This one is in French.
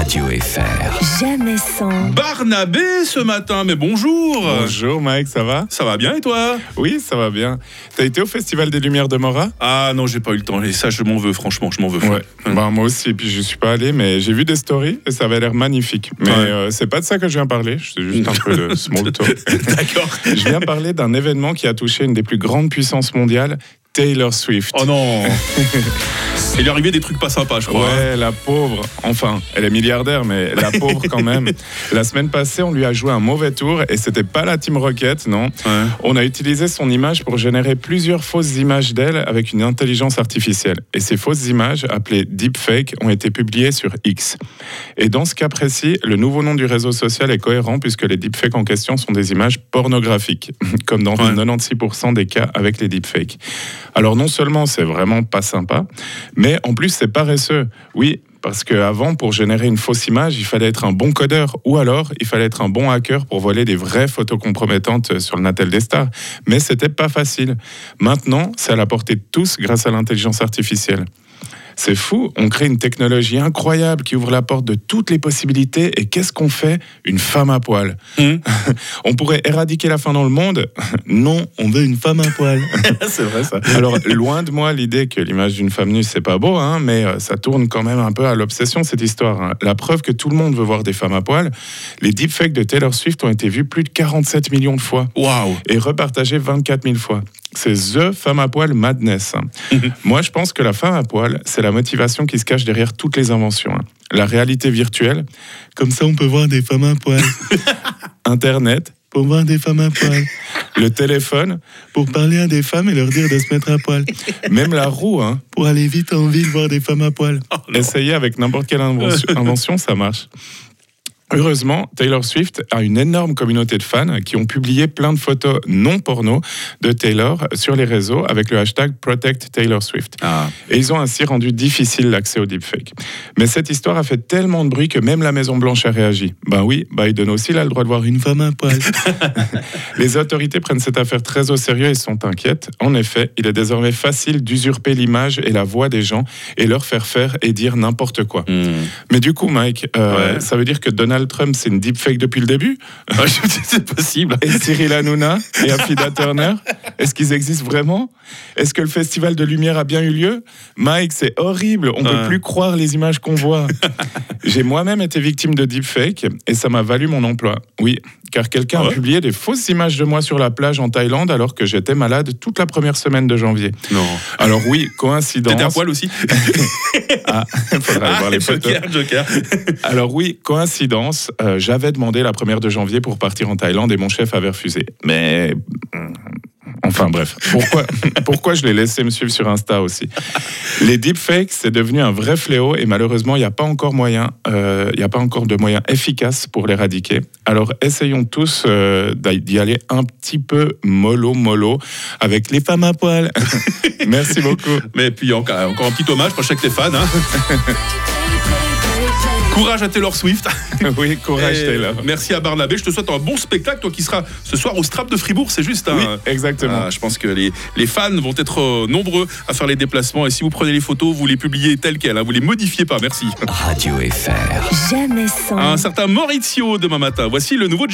Radio FR. Jamais sans. Barnabé ce matin, mais bonjour Bonjour Mike, ça va? Ça va bien et toi? Oui, ça va bien. T'as été au Festival des Lumières de Mora? Ah non, j'ai pas eu le temps, et ça je m'en veux, franchement, je m'en veux. Ouais. Bah, moi aussi, et puis je suis pas allé, mais j'ai vu des stories et ça avait l'air magnifique. Mais Ouais. euh, c'est pas de ça que je viens parler, c'est juste un peu de small talk. D'accord. Je viens parler d'un événement qui a touché une des plus grandes puissances mondiales, Taylor Swift. Oh non Il est arrivé des trucs pas sympas, je crois. hein. Ouais, la pauvre. Enfin, elle est milliardaire, mais la pauvre quand même. La semaine passée, on lui a joué un mauvais tour et c'était pas la Team Rocket, non. Ouais. On a utilisé son image pour générer plusieurs fausses images d'elle avec une intelligence artificielle. Et ces fausses images, appelées deepfake, ont été publiées sur X. Et dans ce cas précis, le nouveau nom du réseau social est cohérent puisque les deepfakes en question sont des images pornographiques, comme dans Ouais. 96% des cas avec les deepfakes. Alors non seulement c'est vraiment pas sympa, mais en plus c'est paresseux. Oui, parce qu'avant, pour générer une fausse image, il fallait être un bon codeur ou alors il fallait être un bon hacker pour voler des vraies photos compromettantes sur le Natel des stars. Mais c'était pas facile. Maintenant, c'est à la portée de tous grâce à l'intelligence artificielle. C'est fou, on crée une technologie incroyable qui ouvre la porte de toutes les possibilités. Et qu'est-ce qu'on fait? Une femme à poil. Hmm. on pourrait éradiquer la faim dans le monde? Non, on veut une femme à poil. c'est vrai ça. Alors, loin de moi l'idée que l'image d'une femme nue, c'est pas beau, hein, mais euh, ça tourne quand même un peu à l'obsession, cette histoire. hein. La preuve que tout le monde veut voir des femmes à poil, les deepfakes de Taylor Swift ont été vus plus de 47 millions de fois Waouh et repartagés 24 000 fois. C'est The Femme à poil Madness. Moi, je pense que la femme à poil, c'est la motivation qui se cache derrière toutes les inventions. hein. La réalité virtuelle, comme ça on peut voir des femmes à poil. Internet, pour voir des femmes à poil. Le téléphone, pour parler à des femmes et leur dire de se mettre à poil. Même la roue, hein, pour aller vite en ville voir des femmes à poil. Essayez avec n'importe quelle invention, invention, ça marche. Heureusement, Taylor Swift a une énorme communauté de fans qui ont publié plein de photos non porno de Taylor sur les réseaux avec le hashtag Protect Taylor Swift. Ah. Et ils ont ainsi rendu difficile l'accès au deepfake. Mais cette histoire a fait tellement de bruit que même la Maison Blanche a réagi. Ben oui, Biden aussi il a le droit de voir une femme à poil. Les autorités prennent cette affaire très au sérieux et sont inquiètes. En effet, il est désormais facile d'usurper l'image et la voix des gens et leur faire faire et dire n'importe quoi. Hmm. Mais du coup, Mike, euh, Ouais. ça veut dire que Donald Trump, c'est une deepfake depuis le début? C'est possible. Et Cyril Hanouna et Afida Turner Est-ce qu'ils existent vraiment? Est-ce que le Festival de Lumière a bien eu lieu? Mike, c'est horrible. On ne Ouais. peut plus croire les images qu'on voit. J'ai moi-même été victime de deepfake et ça m'a valu mon emploi. Oui, car quelqu'un Ah ouais a publié des fausses images de moi sur la plage en Thaïlande alors que j'étais malade toute la première semaine de janvier. Non. Alors oui, coïncidence. T'étais à poil aussi Ah, faudra aller voir les photos. Joker, Joker. Alors oui, coïncidence, euh, j'avais demandé la première de janvier pour partir en Thaïlande et mon chef avait refusé. Mais... Enfin bref, pourquoi, pourquoi je l'ai laissé me suivre sur Insta aussi? Les deepfakes, c'est devenu un vrai fléau et malheureusement, il n'y a pas encore moyen, euh, il n'y a pas encore de moyens efficaces pour l'éradiquer. Alors essayons tous euh, d'y aller un petit peu mollo mollo avec les femmes à poil. Merci beaucoup. Mais puis encore, encore un petit hommage, moi je sais que t'es. Hein. Courage à Taylor Swift. Oui, courage Et Taylor. Merci à Barnabé. Je te souhaite un bon spectacle, toi qui seras ce soir au Strap de Fribourg. C'est juste. Oui, hein. exactement. Ah, je pense que les, les fans vont être euh, nombreux à faire les déplacements. Et si vous prenez les photos, vous les publiez telles quelles. hein. Vous les modifiez pas. Merci. Radio FR. Jamais sans. Un certain Maurizio demain matin. Voici le nouveau